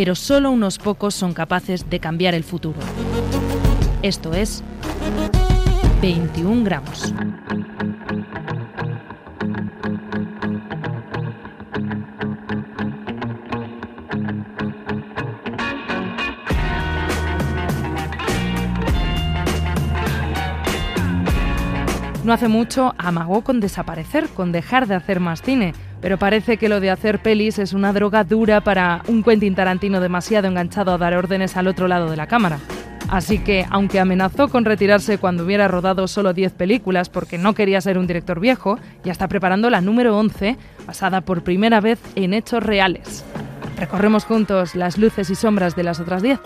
pero solo unos pocos son capaces de cambiar el futuro. Esto es 21 gramos. No hace mucho amagó con desaparecer, con dejar de hacer más cine, pero parece que lo de hacer pelis es una droga dura para un Quentin Tarantino demasiado enganchado a dar órdenes al otro lado de la cámara. Así que, aunque amenazó con retirarse cuando hubiera rodado solo 10 películas porque no quería ser un director viejo, ya está preparando la número 11, basada por primera vez en hechos reales. Recorremos juntos las luces y sombras de las otras 10.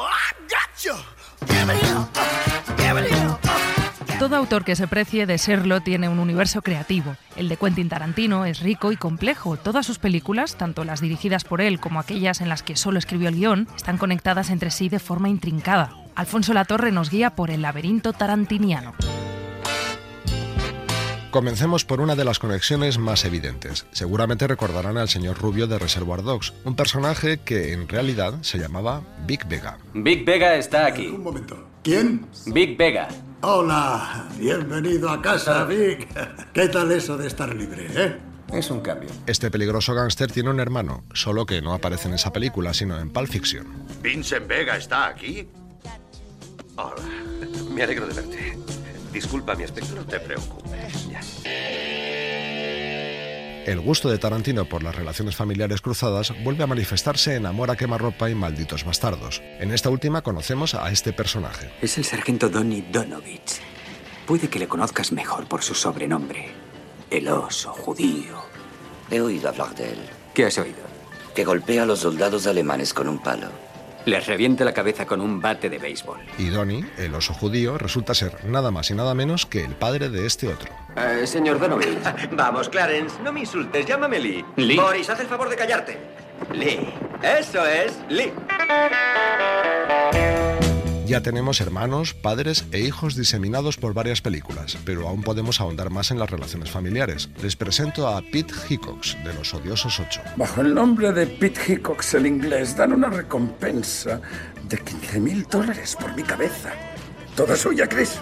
Todo autor que se precie de serlo tiene un universo creativo. El de Quentin Tarantino es rico y complejo. Todas sus películas, tanto las dirigidas por él como aquellas en las que solo escribió el guion, están conectadas entre sí de forma intrincada. Alfonso Latorre nos guía por el laberinto tarantiniano. Comencemos por una de las conexiones más evidentes. Seguramente recordarán al señor Rubio de Reservoir Dogs, un personaje que en realidad se llamaba Big Vega. Big Vega está aquí. Un momento. ¿Quién? Big Vega. Hola, bienvenido a casa, Vic. ¿Qué tal eso de estar libre, eh? Es un cambio. Este peligroso gángster tiene un hermano, solo que no aparece en esa película, sino en Pulp Fiction. ¿Vincent Vega está aquí? Hola, me alegro de verte. Disculpa mi aspecto, no te preocupes. Ya. El gusto de Tarantino por las relaciones familiares cruzadas vuelve a manifestarse en Amor a quemarropa y Malditos bastardos. En esta última conocemos a este personaje. Es el sargento Donny Donovich. Puede que le conozcas mejor por su sobrenombre. El oso judío. He oído hablar de él. ¿Qué has oído? Que golpea a los soldados alemanes con un palo. Les reviente la cabeza con un bate de béisbol. Y Donny, el oso judío, resulta ser nada más y nada menos que el padre de este otro. Eh, señor Donovich. Vamos, Clarence, no me insultes, llámame Lee. Lee. Boris, haz el favor de callarte. Lee. Eso es, Lee. Ya tenemos hermanos, padres e hijos diseminados por varias películas, pero aún podemos ahondar más en las relaciones familiares. Les presento a Pete Hickox, de Los Odiosos 8. Bajo el nombre de Pete Hickox el inglés dan una recompensa de 15 mil dólares por mi cabeza. Toda suya, Chris.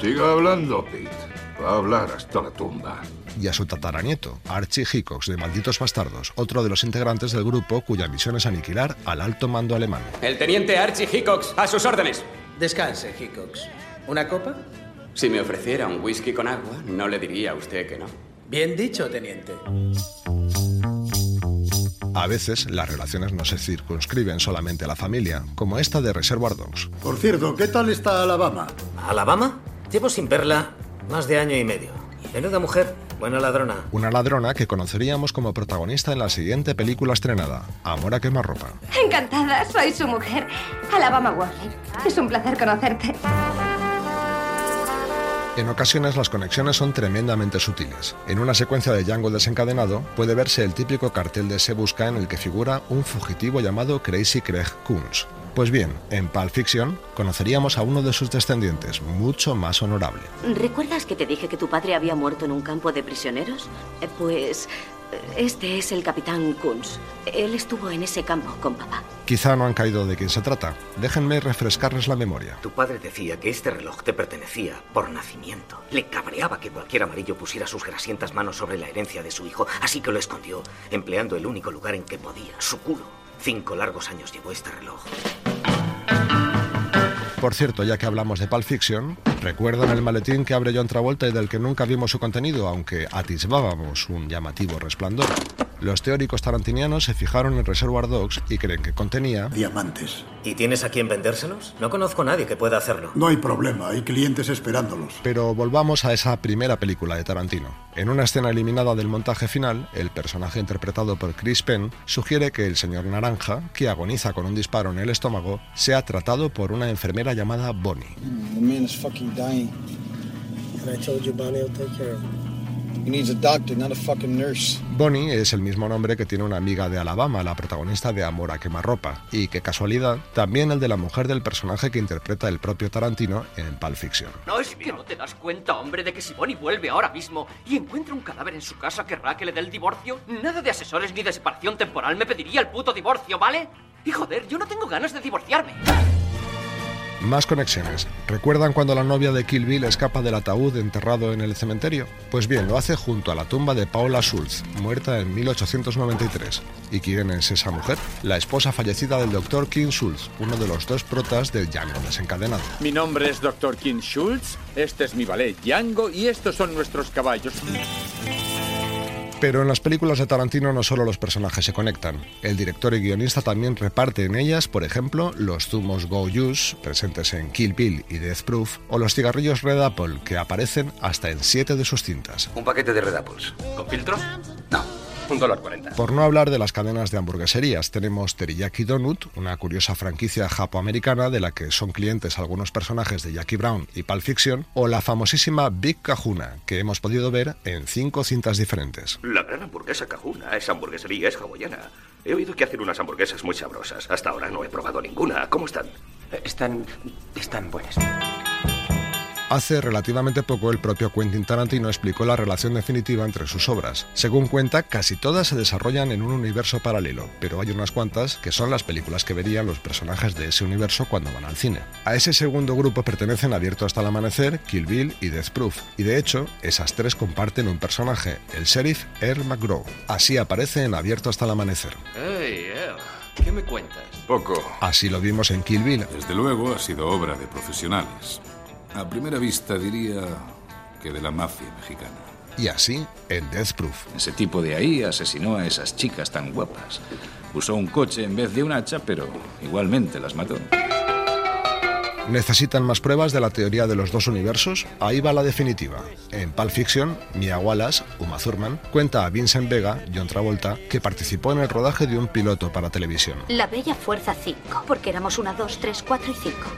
Siga hablando, Pete. Va a hablar hasta la tumba. Y a su tataranieto, Archie Hickox, de Malditos Bastardos, otro de los integrantes del grupo cuya misión es aniquilar al alto mando alemán. El teniente Archie Hickox, a sus órdenes. Descanse, Hickox. ¿Una copa? Si me ofreciera un whisky con agua, no le diría a usted que no. Bien dicho, teniente. A veces las relaciones no se circunscriben solamente a la familia, como esta de Reservoir Dogs. Por cierto, ¿qué tal está Alabama? ¿Alabama? Llevo sin verla más de año y medio. Menuda mujer, buena ladrona. Una ladrona que conoceríamos como protagonista en la siguiente película estrenada, Amor a quemarropa. Encantada, soy su mujer, Alabama Warren. Es un placer conocerte. En ocasiones las conexiones son tremendamente sutiles. En una secuencia de Django desencadenado puede verse el típico cartel de Se Busca en el que figura un fugitivo llamado Crazy Craig Coons. Pues bien, en Pulp Fiction conoceríamos a uno de sus descendientes, mucho más honorable. ¿Recuerdas que te dije que tu padre había muerto en un campo de prisioneros? Eh, Pues eh, este es el capitán Kunz. Él estuvo en ese campo con papá. Quizá no han caído de quién se trata. Déjenme refrescarles la memoria. Tu padre decía que este reloj te pertenecía por nacimiento. Le cabreaba que cualquier amarillo pusiera sus grasientas manos sobre la herencia de su hijo, así que lo escondió, empleando el único lugar en que podía, su culo. Cinco largos años llevó este reloj. Por cierto, ya que hablamos de Pulp Fiction, ¿recuerdan el maletín que abre John Travolta y del que nunca vimos su contenido, aunque atisbábamos un llamativo resplandor? Los teóricos tarantinianos se fijaron en Reservoir Dogs y creen que contenía... Diamantes. ¿Y tienes a quién vendérselos? No conozco a nadie que pueda hacerlo. No hay problema, hay clientes esperándolos. Pero volvamos a esa primera película de Tarantino. En una escena eliminada del montaje final, el personaje interpretado por Chris Penn sugiere que el señor Naranja, que agoniza con un disparo en el estómago, sea tratado por una enfermera llamada Bonnie. The man is fucking dying. And I told you Bonnie will take care of him. He needs a doctor, not a fucking nurse. Bonnie es el mismo nombre que tiene una amiga de Alabama, la protagonista de Amor a quemarropa, y qué casualidad, también el de la mujer del personaje que interpreta el propio Tarantino en Pulp Fiction. No es que no te das cuenta, hombre, de que si Bonnie vuelve ahora mismo y encuentra un cadáver en su casa, querrá que le dé el divorcio. Nada de asesores ni de separación temporal me pediría el puto divorcio, ¿vale? Y joder, yo no tengo ganas de divorciarme. Más conexiones. ¿Recuerdan cuando la novia de Kill Bill escapa del ataúd enterrado en el cementerio? Pues bien, lo hace junto a la tumba de Paula Schultz, muerta en 1893. ¿Y quién es esa mujer? La esposa fallecida del Dr. King Schultz, uno de los dos protas de Django desencadenado. Mi nombre es Dr. King Schultz, este es mi ballet Django y estos son nuestros caballos. Pero en las películas de Tarantino no solo los personajes se conectan, el director y guionista también reparte en ellas, por ejemplo, los zumos Go Juice, presentes en Kill Bill y Death Proof, o los cigarrillos Red Apple, que aparecen hasta en siete de sus cintas. Un paquete de Red Apples. ¿Con filtro? No. Un dólar cuarenta. Por no hablar de las cadenas de hamburgueserías, tenemos Teriyaki Donut, una curiosa franquicia japoamericana de la que son clientes algunos personajes de Jackie Brown y Pulp Fiction, o la famosísima Big Kahuna, que hemos podido ver en cinco cintas diferentes. La gran hamburguesa Cajuna. Esa hamburguesería es hawaiana. He oído que hacen unas hamburguesas muy sabrosas. Hasta ahora no he probado ninguna. ¿Cómo están? Están. están buenas. Hace relativamente poco el propio Quentin Tarantino explicó la relación definitiva entre sus obras. Según cuenta, casi todas se desarrollan en un universo paralelo, pero hay unas cuantas que son las películas que verían los personajes de ese universo cuando van al cine. A ese segundo grupo pertenecen Abierto hasta el amanecer, Kill Bill y Death Proof, y de hecho, esas tres comparten un personaje, el sheriff Earl McGraw. Así aparece en Abierto hasta el amanecer. Hey, Earl, ¿qué me cuentas? Poco. Así lo vimos en Kill Bill. Desde luego ha sido obra de profesionales. A primera vista diría que de la mafia mexicana. Y así en Death Proof. Ese tipo de ahí asesinó a esas chicas tan guapas. Usó un coche en vez de un hacha, pero igualmente las mató. ¿Necesitan más pruebas de la teoría de los dos universos? Ahí va la definitiva. En Pulp Fiction, Mia Wallace, Uma Thurman, cuenta a Vincent Vega, John Travolta, que participó en el rodaje de un piloto para televisión. La Bella Fuerza 5, porque éramos una, dos, tres, cuatro y cinco.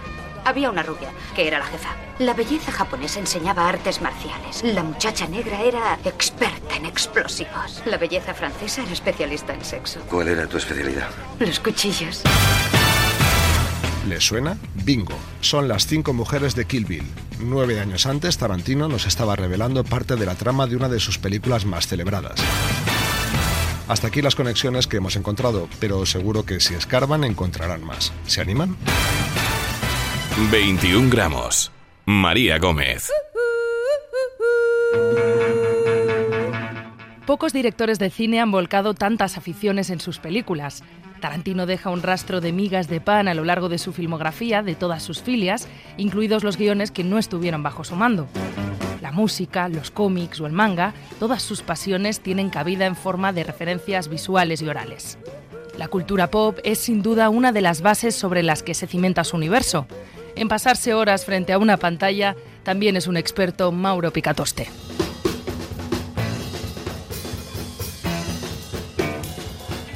Había una rubia, que era la jefa. La belleza japonesa enseñaba artes marciales. La muchacha negra era experta en explosivos. La belleza francesa era especialista en sexo. ¿Cuál era tu especialidad? Los cuchillos. ¿Les suena? Bingo. Son las cinco mujeres de Kill Bill. Nueve años antes, Tarantino nos estaba revelando parte de la trama de una de sus películas más celebradas. Hasta aquí las conexiones que hemos encontrado, pero seguro que si escarban encontrarán más. ¿Se animan? 21 gramos. María Gómez. Pocos directores de cine han volcado tantas aficiones en sus películas. Tarantino deja un rastro de migas de pan a lo largo de su filmografía, de todas sus filias, incluidos los guiones que no estuvieron bajo su mando. La música, los cómics o el manga, todas sus pasiones tienen cabida en forma de referencias visuales y orales. La cultura pop es sin duda una de las bases sobre las que se cimenta su universo. En pasarse horas frente a una pantalla también es un experto Mauro Picatoste.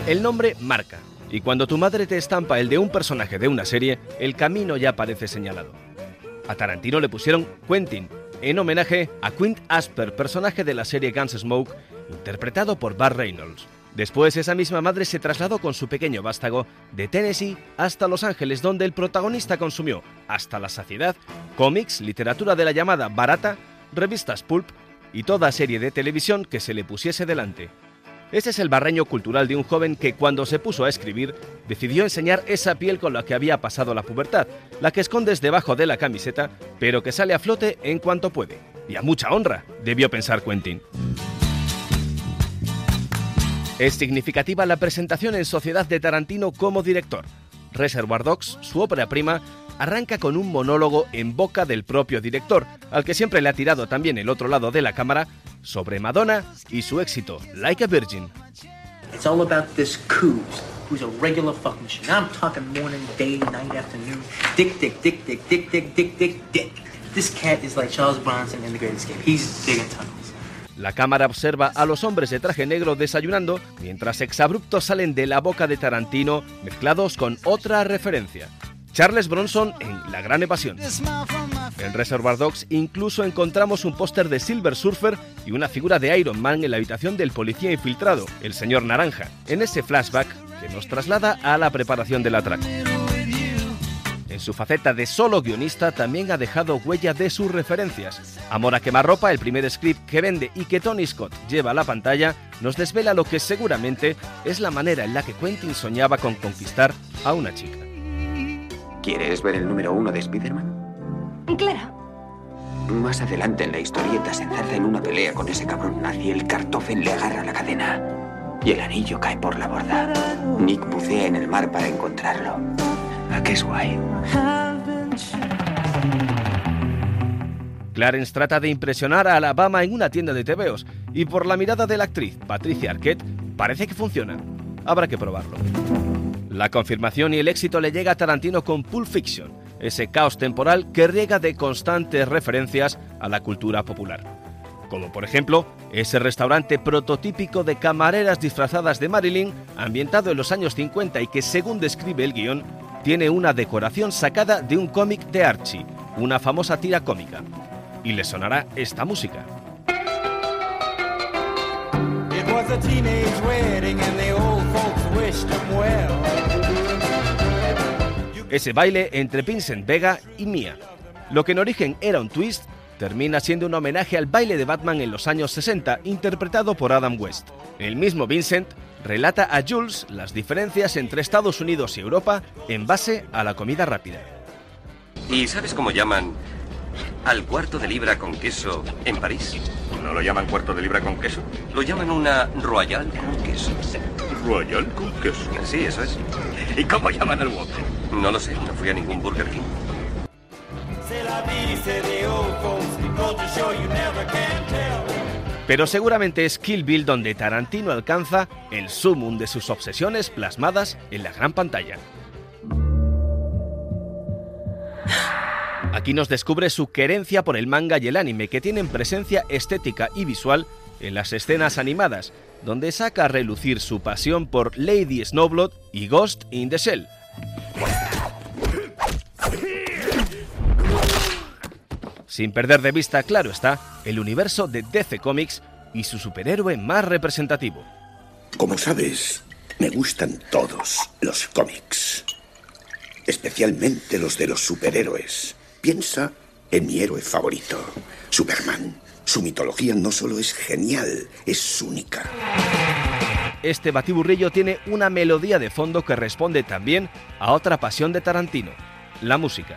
El nombre marca, y cuando tu madre te estampa el de un personaje de una serie, el camino ya parece señalado. A Tarantino le pusieron Quentin, en homenaje a Quint Asper, personaje de la serie Gunsmoke, interpretado por Bar Reynolds. Después esa misma madre se trasladó con su pequeño vástago de Tennessee hasta Los Ángeles, donde el protagonista consumió, hasta la saciedad, cómics, literatura de la llamada barata, revistas pulp y toda serie de televisión que se le pusiese delante. Ese es el barreño cultural de un joven que cuando se puso a escribir decidió enseñar esa piel con la que había pasado la pubertad, la que escondes debajo de la camiseta, pero que sale a flote en cuanto puede. Y a mucha honra, debió pensar Quentin. Es significativa la presentación en sociedad de Tarantino como director. Reservoir Dogs, su ópera prima, arranca con un monólogo en boca del propio director, al que siempre le ha tirado también el otro lado de la cámara, sobre Madonna y su éxito, Like a Virgin. It's all about this Coos, who's a regular fuck machine. I'm talking morning, day, night, afternoon. Dick, dick, dick, dick, dick, dick, dick, dick, dick. This cat is like Charles Bronson in The Great Escape. He's digging tunnels. La cámara observa a los hombres de traje negro desayunando mientras exabruptos salen de la boca de Tarantino mezclados con otra referencia. Charles Bronson en La Gran Evasión. En Reservoir Dogs incluso encontramos un póster de Silver Surfer y una figura de Iron Man en la habitación del policía infiltrado, el señor Naranja, en ese flashback que nos traslada a la preparación del atraco. En su faceta de solo guionista también ha dejado huella de sus referencias. Amor a quemarropa, el primer script que vende y que Tony Scott lleva a la pantalla, nos desvela lo que seguramente es la manera en la que Quentin soñaba con conquistar a una chica. ¿Quieres ver el número uno de Spider-Man? Claro. Más adelante en la historieta se enzarza en una pelea con ese cabrón nazi y el Kartoffel le agarra la cadena. Y el anillo cae por la borda. Nick bucea en el mar para encontrarlo. ¿A qué es guay? Clarence trata de impresionar a Alabama en una tienda de tebeos y por la mirada de la actriz Patricia Arquette parece que funciona. Habrá que probarlo. La confirmación y el éxito le llega a Tarantino con Pulp Fiction, ese caos temporal que riega de constantes referencias a la cultura popular. Como por ejemplo, ese restaurante prototípico de camareras disfrazadas de Marilyn, ambientado en los años 50 y que según describe el guion, tiene una decoración sacada de un cómic de Archie, una famosa tira cómica. Y le sonará esta música. Ese baile entre Vincent Vega y Mia. Lo que en origen era un twist, termina siendo un homenaje al baile de Batman en los años 60, interpretado por Adam West. El mismo Vincent relata a Jules las diferencias entre Estados Unidos y Europa en base a la comida rápida. ¿Y sabes cómo llaman al cuarto de libra con queso en París? ¿No lo llaman cuarto de libra con queso? Lo llaman una royal con queso. ¿Royal con queso? Sí, eso es. ¿Y cómo llaman al Whopper? No lo sé, no fui a ningún Burger King. Pero seguramente es Kill Bill donde Tarantino alcanza el sumum de sus obsesiones plasmadas en la gran pantalla. Aquí nos descubre su querencia por el manga y el anime, que tienen presencia estética y visual en las escenas animadas, donde saca a relucir su pasión por Lady Snowblood y Ghost in the Shell. Sin perder de vista, claro está, el universo de DC Comics y su superhéroe más representativo. Como sabes, me gustan todos los cómics. Especialmente los de los superhéroes. Piensa en mi héroe favorito, Superman. Su mitología no solo es genial, es única. Este batiburrillo tiene una melodía de fondo que responde también a otra pasión de Tarantino, la música.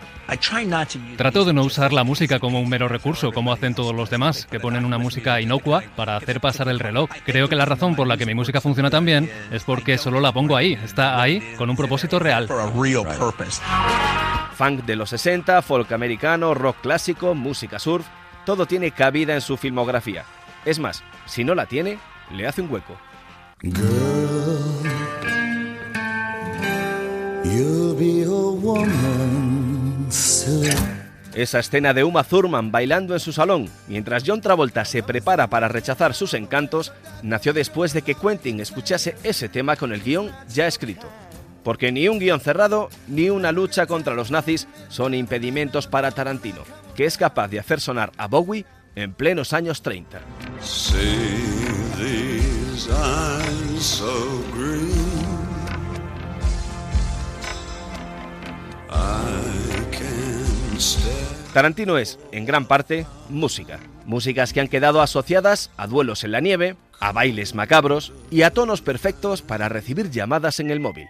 Trato de no usar la música como un mero recurso, como hacen todos los demás, que ponen una música inocua para hacer pasar el reloj. Creo que la razón por la que mi música funciona tan bien es porque solo la pongo ahí, está ahí con un propósito real. Funk de los 60, folk americano, rock clásico, música surf, todo tiene cabida en su filmografía. Es más, si no la tiene, le hace un hueco. You'll be a woman soon. Esa escena de Uma Thurman bailando en su salón mientras John Travolta se prepara para rechazar sus encantos nació después de que Quentin escuchase ese tema con el guion ya escrito. Porque ni un guion cerrado ni una lucha contra los nazis son impedimentos para Tarantino, que es capaz de hacer sonar a Bowie en plenos años 30. See these eyes so green. Tarantino es, en gran parte, música. Músicas que han quedado asociadas a duelos en la nieve, a bailes macabros y a tonos perfectos para recibir llamadas en el móvil.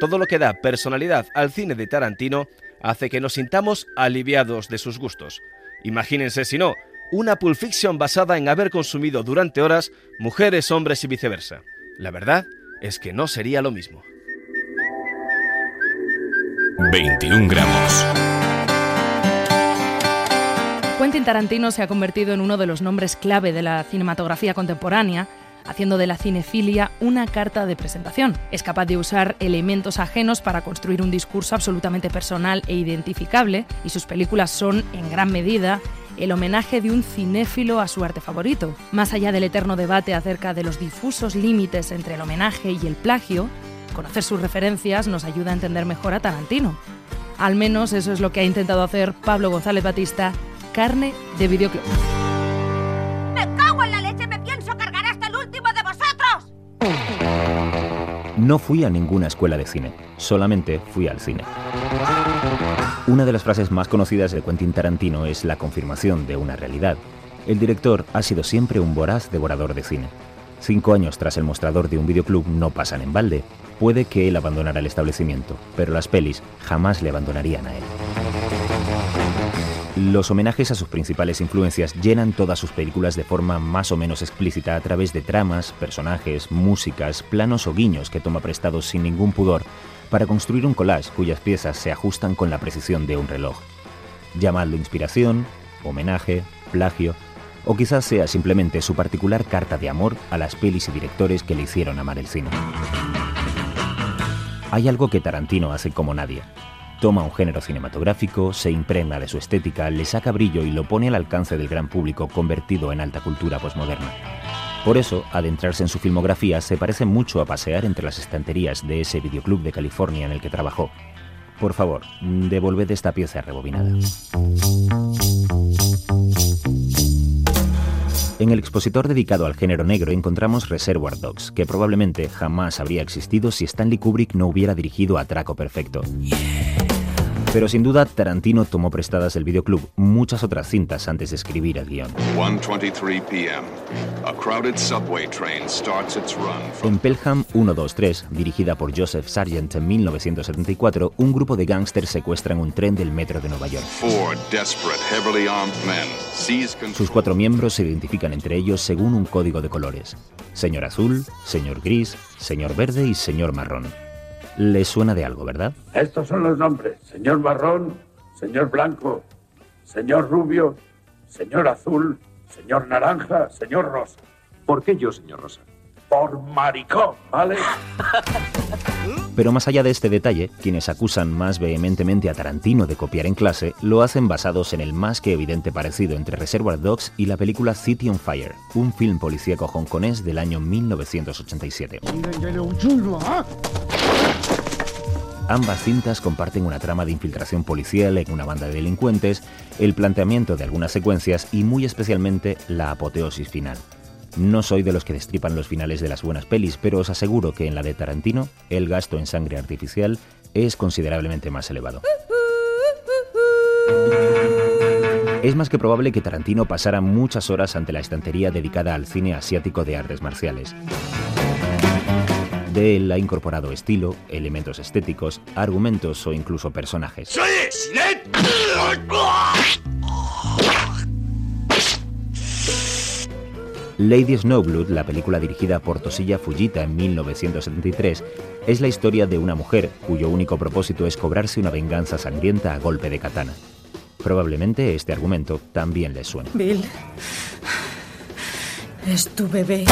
Todo lo que da personalidad al cine de Tarantino hace que nos sintamos aliviados de sus gustos. Imagínense si no, una Pulp Fiction basada en haber consumido durante horas mujeres, hombres y viceversa. La verdad es que no sería lo mismo. 21 gramos. Quentin Tarantino se ha convertido en uno de los nombres clave de la cinematografía contemporánea, haciendo de la cinefilia una carta de presentación. Es capaz de usar elementos ajenos para construir un discurso absolutamente personal e identificable, y sus películas son, en gran medida, el homenaje de un cinéfilo a su arte favorito. Más allá del eterno debate acerca de los difusos límites entre el homenaje y el plagio, conocer sus referencias nos ayuda a entender mejor a Tarantino. Al menos eso es lo que ha intentado hacer Pablo González Batista, carne de videoclub. ¡Me cago en la leche! ¡Me pienso cargar hasta el último de vosotros! No fui a ninguna escuela de cine, solamente fui al cine. Una de las frases más conocidas de Quentin Tarantino es la confirmación de una realidad. El director ha sido siempre un voraz devorador de cine. Cinco años tras el mostrador de un videoclub no pasan en balde. Puede que él abandonara el establecimiento, pero las pelis jamás le abandonarían a él. Los homenajes a sus principales influencias llenan todas sus películas de forma más o menos explícita a través de tramas, personajes, músicas, planos o guiños que toma prestados sin ningún pudor para construir un collage cuyas piezas se ajustan con la precisión de un reloj. Llamadlo inspiración, homenaje, plagio, o quizás sea simplemente su particular carta de amor a las pelis y directores que le hicieron amar el cine. Hay algo que Tarantino hace como nadie. Toma un género cinematográfico, se impregna de su estética, le saca brillo y lo pone al alcance del gran público convertido en alta cultura posmoderna. Por eso, adentrarse en su filmografía se parece mucho a pasear entre las estanterías de ese videoclub de California en el que trabajó. Por favor, devolved esta pieza rebobinada. En el expositor dedicado al género negro encontramos Reservoir Dogs, que probablemente jamás habría existido si Stanley Kubrick no hubiera dirigido Atraco Perfecto. Pero sin duda, Tarantino tomó prestadas del videoclub muchas otras cintas antes de escribir el guion. 1:23 p.m. A crowded subway train starts its run from En Pelham 123, dirigida por Joseph Sargent en 1974, un grupo de gángsters secuestran un tren del metro de Nueva York. four desperate, heavily armed men seize control. Sus cuatro miembros se identifican entre ellos según un código de colores. Señor azul, señor gris, señor verde y señor marrón. ¿Les suena de algo, verdad? Estos son los nombres. Señor marrón, señor blanco, señor rubio, señor azul, señor naranja, señor rosa. ¿Por qué yo, señor Rosa? Por maricón, ¿vale? Pero más allá de este detalle, quienes acusan más vehementemente a Tarantino de copiar en clase lo hacen basados en el más que evidente parecido entre Reservoir Dogs y la película City on Fire, un film policíaco hongkonés del año 1987. Ambas cintas comparten una trama de infiltración policial en una banda de delincuentes, el planteamiento de algunas secuencias y muy especialmente la apoteosis final. No soy de los que destripan los finales de las buenas pelis, pero os aseguro que en la de Tarantino el gasto en sangre artificial es considerablemente más elevado. Es más que probable que Tarantino pasara muchas horas ante la estantería dedicada al cine asiático de artes marciales. De él ha incorporado estilo, elementos estéticos, argumentos o incluso personajes. Lady Snowblood, la película dirigida por Toshiya Fujita en 1973, es la historia de una mujer cuyo único propósito es cobrarse una venganza sangrienta a golpe de katana. Probablemente este argumento también les suene. Bill. Es tu bebé.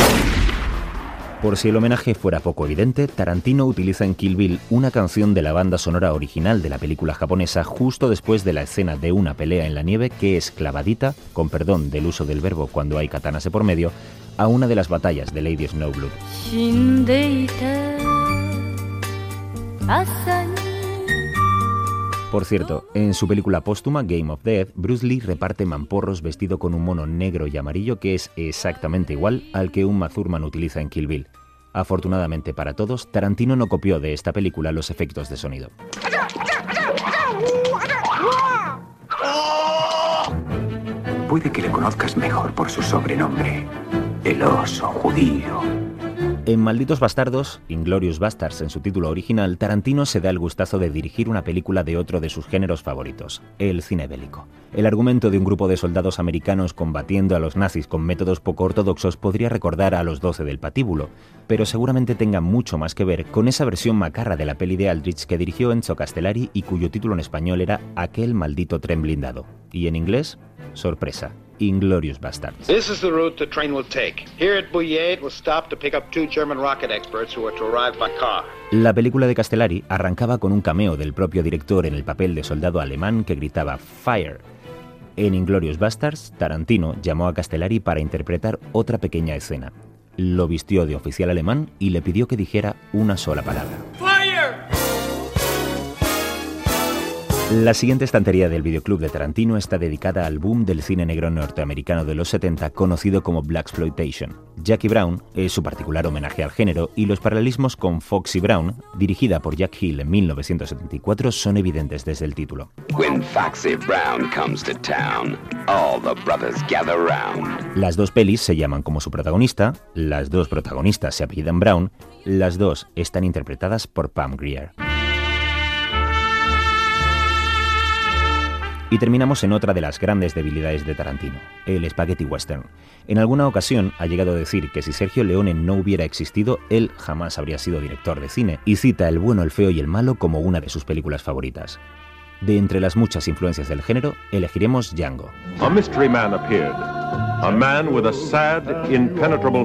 Por si el homenaje fuera poco evidente, Tarantino utiliza en Kill Bill una canción de la banda sonora original de la película japonesa justo después de la escena de una pelea en la nieve que es clavadita, con perdón del uso del verbo cuando hay katanas por medio, a una de las batallas de Lady Snowblood. Por cierto, en su película póstuma Game of Death, Bruce Lee reparte mamporros vestido con un mono negro y amarillo que es exactamente igual al que un Mazurman utiliza en Kill Bill. Afortunadamente para todos, Tarantino no copió de esta película los efectos de sonido. Puede que le conozcas mejor por su sobrenombre, el oso judío. En Malditos Bastardos, Inglorious Bastards en su título original, Tarantino se da el gustazo de dirigir una película de otro de sus géneros favoritos, el cine bélico. El argumento de un grupo de soldados americanos combatiendo a los nazis con métodos poco ortodoxos podría recordar a los Doce del patíbulo, pero seguramente tenga mucho más que ver con esa versión macarra de la peli de Aldrich que dirigió Enzo Castellari y cuyo título en español era Aquel maldito tren blindado, y en inglés, sorpresa, Inglorious Bastards. This is the route the train will take. Here at Bouillet, it will stop to pick up two German rocket experts who are to arrive by car. La película de Castellari arrancaba con un cameo del propio director en el papel de soldado alemán que gritaba Fire. En Inglorious Bastards, Tarantino llamó a Castellari para interpretar otra pequeña escena. Lo vistió de oficial alemán y le pidió que dijera una sola palabra. La siguiente estantería del videoclub de Tarantino está dedicada al boom del cine negro norteamericano de los 70 conocido como Black Exploitation. Jackie Brown es su particular homenaje al género y los paralelismos con Foxy Brown, dirigida por Jack Hill en 1974, son evidentes desde el título. Las dos pelis se llaman como su protagonista, las dos protagonistas se apellidan Brown, las dos están interpretadas por Pam Grier. Y terminamos en otra de las grandes debilidades de Tarantino, el spaghetti western. En alguna ocasión ha llegado a decir que si Sergio Leone no hubiera existido, él jamás habría sido director de cine, y cita El bueno, el feo y el malo como una de sus películas favoritas. De entre las muchas influencias del género, elegiremos Django. A mystery man appeared, a man with a sad, impenetrable.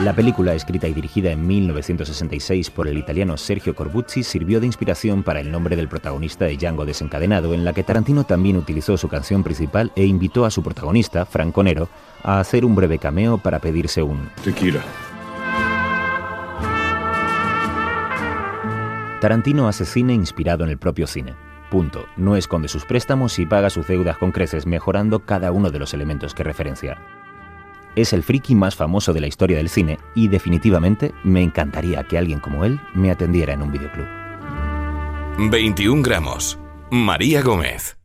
La película, escrita y dirigida en 1966 por el italiano Sergio Corbucci, sirvió de inspiración para el nombre del protagonista de Django desencadenado, en la que Tarantino también utilizó su canción principal e invitó a su protagonista, Franco Nero, a hacer un breve cameo para pedirse un tequila. Tarantino hace cine inspirado en el propio cine. Punto. No esconde sus préstamos y paga sus deudas con creces, mejorando cada uno de los elementos que referencia. Es el friki más famoso de la historia del cine y definitivamente me encantaría que alguien como él me atendiera en un videoclub. 21 gramos. María Gómez.